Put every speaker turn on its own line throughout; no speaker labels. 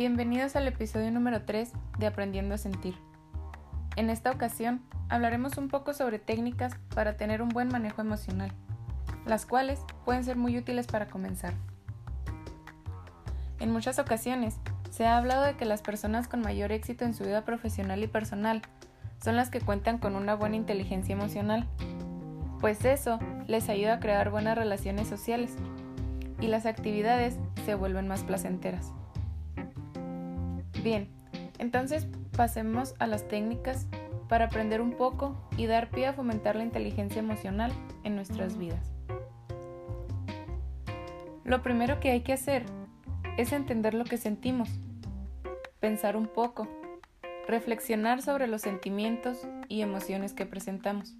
Bienvenidos al episodio número 3 de Aprendiendo a Sentir. En esta ocasión hablaremos un poco sobre técnicas para tener un buen manejo emocional, las cuales pueden ser muy útiles para comenzar. En muchas ocasiones se ha hablado de que las personas con mayor éxito en su vida profesional y personal son las que cuentan con una buena inteligencia emocional, pues eso les ayuda a crear buenas relaciones sociales y las actividades se vuelven más placenteras. Bien, entonces pasemos a las técnicas para aprender un poco y dar pie a fomentar la inteligencia emocional en nuestras vidas. Lo primero que hay que hacer es entender lo que sentimos, pensar un poco, reflexionar sobre los sentimientos y emociones que presentamos.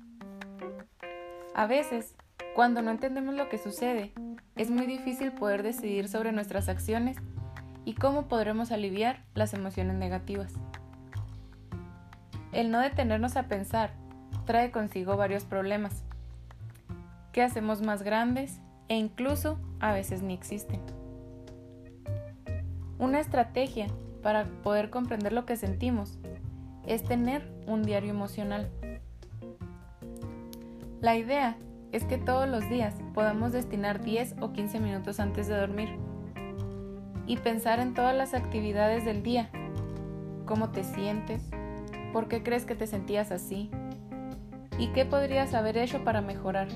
A veces, cuando no entendemos lo que sucede, es muy difícil poder decidir sobre nuestras acciones y cómo podremos aliviar las emociones negativas. El no detenernos a pensar trae consigo varios problemas, que hacemos más grandes e incluso a veces ni existen. Una estrategia para poder comprender lo que sentimos es tener un diario emocional. La idea es que todos los días podamos destinar 10 o 15 minutos antes de dormir y pensar en todas las actividades del día. ¿Cómo te sientes? ¿Por qué crees que te sentías así? ¿Y qué podrías haber hecho para mejorar?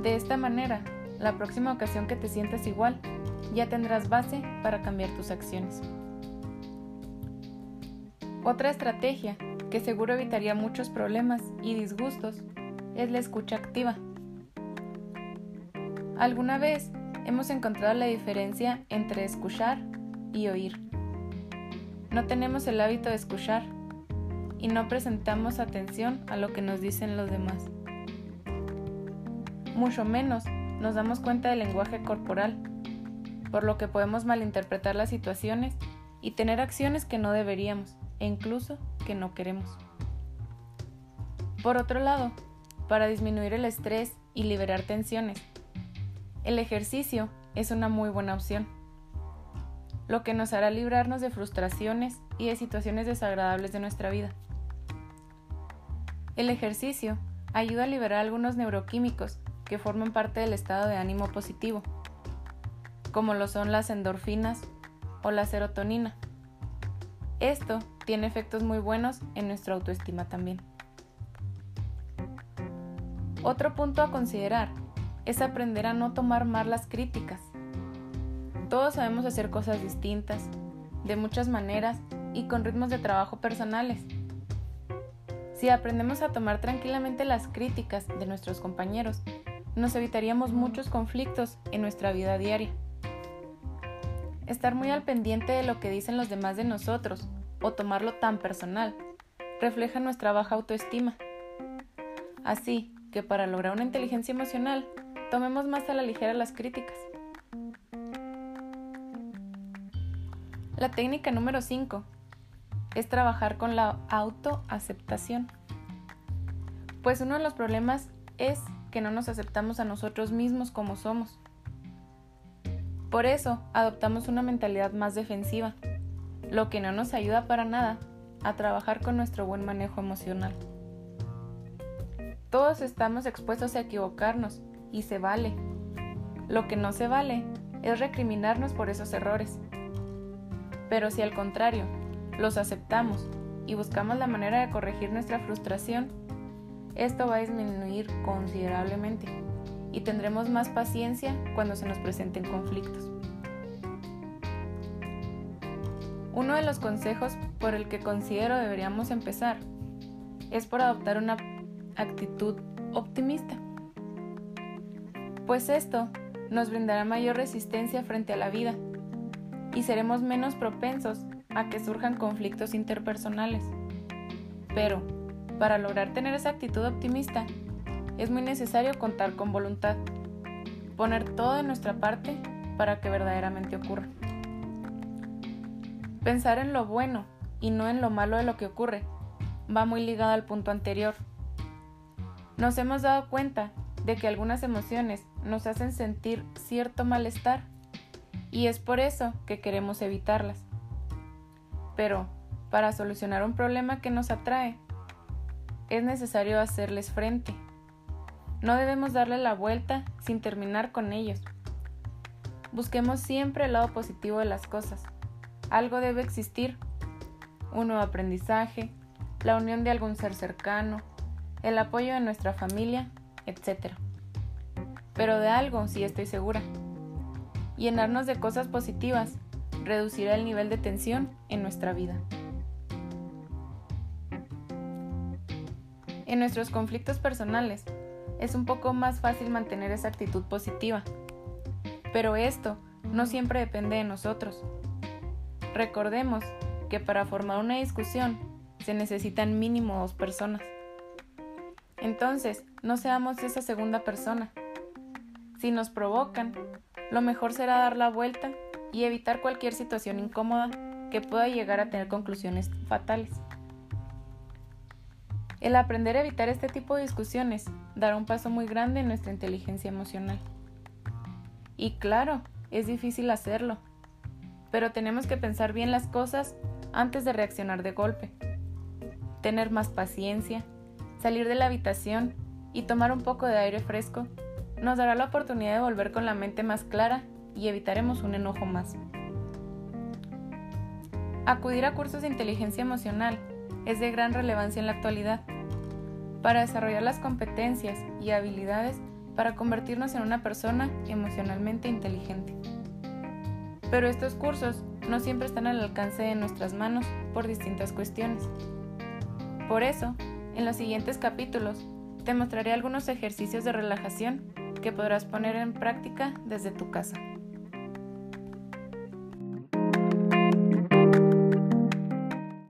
De esta manera, la próxima ocasión que te sientas igual, ya tendrás base para cambiar tus acciones. Otra estrategia que seguro evitaría muchos problemas y disgustos es la escucha activa. ¿Alguna vez hemos encontrado la diferencia entre escuchar y oír. No tenemos el hábito de escuchar y no presentamos atención a lo que nos dicen los demás. Mucho menos nos damos cuenta del lenguaje corporal, por lo que podemos malinterpretar las situaciones y tener acciones que no deberíamos e incluso que no queremos. Por otro lado, para disminuir el estrés y liberar tensiones, el ejercicio es una muy buena opción, lo que nos hará librarnos de frustraciones y de situaciones desagradables de nuestra vida. El ejercicio ayuda a liberar algunos neuroquímicos que forman parte del estado de ánimo positivo, como lo son las endorfinas o la serotonina. Esto tiene efectos muy buenos en nuestra autoestima también. Otro punto a considerar es aprender a no tomar mal las críticas. Todos sabemos hacer cosas distintas, de muchas maneras y con ritmos de trabajo personales. Si aprendemos a tomar tranquilamente las críticas de nuestros compañeros, nos evitaríamos muchos conflictos en nuestra vida diaria. Estar muy al pendiente de lo que dicen los demás de nosotros o tomarlo tan personal refleja nuestra baja autoestima. Así que para lograr una inteligencia emocional tomemos más a la ligera las críticas. La técnica número 5 es trabajar con la autoaceptación. Pues uno de los problemas es que no nos aceptamos a nosotros mismos como somos. Por eso adoptamos una mentalidad más defensiva, lo que no nos ayuda para nada a trabajar con nuestro buen manejo emocional. Todos estamos expuestos a equivocarnos y se vale. Lo que no se vale es recriminarnos por esos errores. Pero si al contrario, los aceptamos y buscamos la manera de corregir nuestra frustración, esto va a disminuir considerablemente y tendremos más paciencia cuando se nos presenten conflictos. Uno de los consejos por el que considero deberíamos empezar es por adoptar una actitud optimista pues esto nos brindará mayor resistencia frente a la vida y seremos menos propensos a que surjan conflictos interpersonales. Pero, para lograr tener esa actitud optimista, es muy necesario contar con voluntad, poner todo de nuestra parte para que verdaderamente ocurra. Pensar en lo bueno y no en lo malo de lo que ocurre va muy ligado al punto anterior. Nos hemos dado cuenta de que algunas emociones nos hacen sentir cierto malestar y es por eso que queremos evitarlas. Pero, para solucionar un problema que nos atrae, es necesario hacerles frente. No debemos darle la vuelta sin terminar con ellos. Busquemos siempre el lado positivo de las cosas. Algo debe existir. Un nuevo aprendizaje, la unión de algún ser cercano, el apoyo de nuestra familia, etc. Pero de algo sí estoy segura. Llenarnos de cosas positivas reducirá el nivel de tensión en nuestra vida. En nuestros conflictos personales es un poco más fácil mantener esa actitud positiva, pero esto no siempre depende de nosotros. Recordemos que para formar una discusión se necesitan mínimo dos personas. Entonces, no seamos esa segunda persona. Si nos provocan, lo mejor será dar la vuelta y evitar cualquier situación incómoda que pueda llegar a tener conclusiones fatales. El aprender a evitar este tipo de discusiones dará un paso muy grande en nuestra inteligencia emocional. Y claro, es difícil hacerlo, pero tenemos que pensar bien las cosas antes de reaccionar de golpe. Tener más paciencia, salir de la habitación y tomar un poco de aire fresco nos dará la oportunidad de volver con la mente más clara y evitaremos un enojo más. Acudir a cursos de inteligencia emocional es de gran relevancia en la actualidad para desarrollar las competencias y habilidades para convertirnos en una persona emocionalmente inteligente. Pero estos cursos no siempre están al alcance de nuestras manos por distintas cuestiones. Por eso, en los siguientes capítulos te mostraré algunos ejercicios de relajación que podrás poner en práctica desde tu casa.